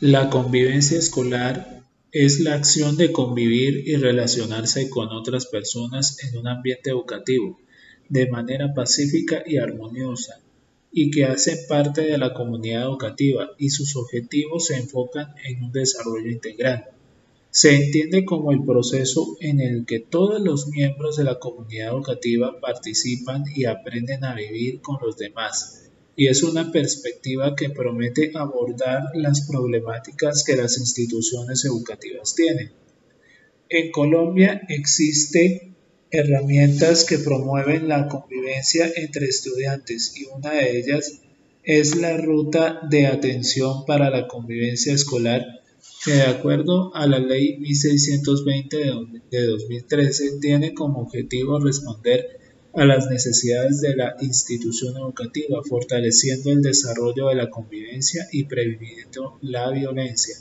La convivencia escolar es la acción de convivir y relacionarse con otras personas en un ambiente educativo de manera pacífica y armoniosa y que hacen parte de la comunidad educativa y sus objetivos se enfocan en un desarrollo integral. Se entiende como el proceso en el que todos los miembros de la comunidad educativa participan y aprenden a vivir con los demás, y es una perspectiva que promete abordar las problemáticas que las instituciones educativas tienen. En Colombia existe herramientas que promueven la convivencia entre estudiantes y una de ellas es la Ruta de Atención para la Convivencia Escolar que de acuerdo a la Ley 1620 de 2013 tiene como objetivo responder a las necesidades de la institución educativa, fortaleciendo el desarrollo de la convivencia y previniendo la violencia,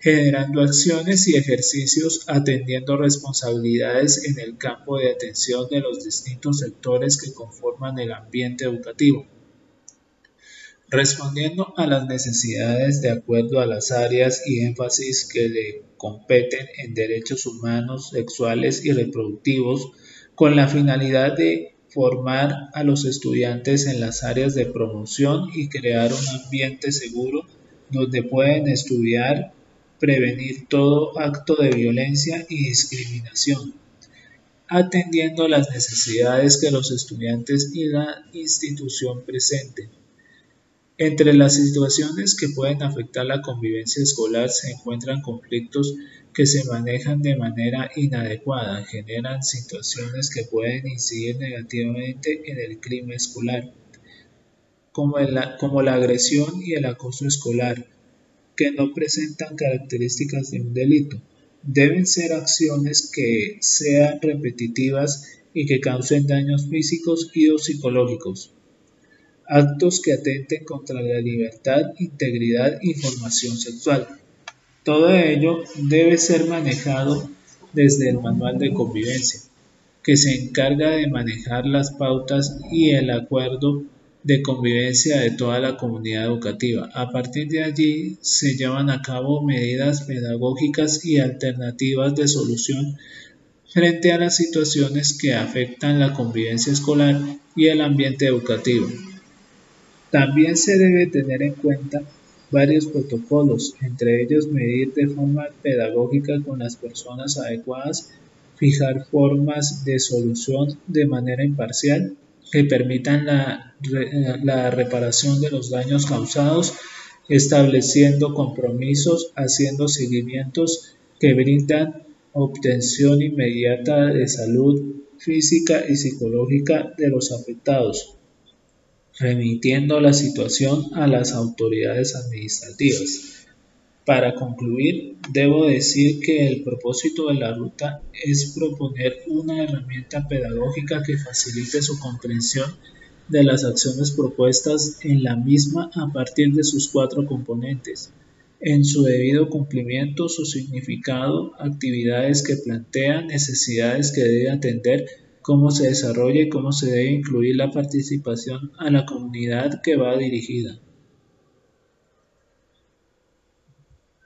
generando acciones y ejercicios atendiendo responsabilidades en el campo de atención de los distintos sectores que conforman el ambiente educativo respondiendo a las necesidades de acuerdo a las áreas y énfasis que le competen en derechos humanos, sexuales y reproductivos, con la finalidad de formar a los estudiantes en las áreas de promoción y crear un ambiente seguro donde pueden estudiar, prevenir todo acto de violencia y discriminación, atendiendo las necesidades que los estudiantes y la institución presenten. Entre las situaciones que pueden afectar la convivencia escolar se encuentran conflictos que se manejan de manera inadecuada, generan situaciones que pueden incidir negativamente en el clima escolar, como, como la agresión y el acoso escolar, que no presentan características de un delito. Deben ser acciones que sean repetitivas y que causen daños físicos y o psicológicos actos que atenten contra la libertad, integridad y formación sexual. Todo ello debe ser manejado desde el manual de convivencia, que se encarga de manejar las pautas y el acuerdo de convivencia de toda la comunidad educativa. A partir de allí se llevan a cabo medidas pedagógicas y alternativas de solución frente a las situaciones que afectan la convivencia escolar y el ambiente educativo. También se debe tener en cuenta varios protocolos, entre ellos medir de forma pedagógica con las personas adecuadas, fijar formas de solución de manera imparcial que permitan la, reparación de los daños causados, estableciendo compromisos, haciendo seguimientos que brindan obtención inmediata de salud física y psicológica de los afectados remitiendo la situación a las autoridades administrativas. Para concluir, debo decir que el propósito de la ruta es proponer una herramienta pedagógica que facilite su comprensión de las acciones propuestas en la misma a partir de sus cuatro componentes, en su debido cumplimiento, su significado, actividades que plantean, necesidades que debe atender cómo se desarrolla y cómo se debe incluir la participación a la comunidad que va dirigida.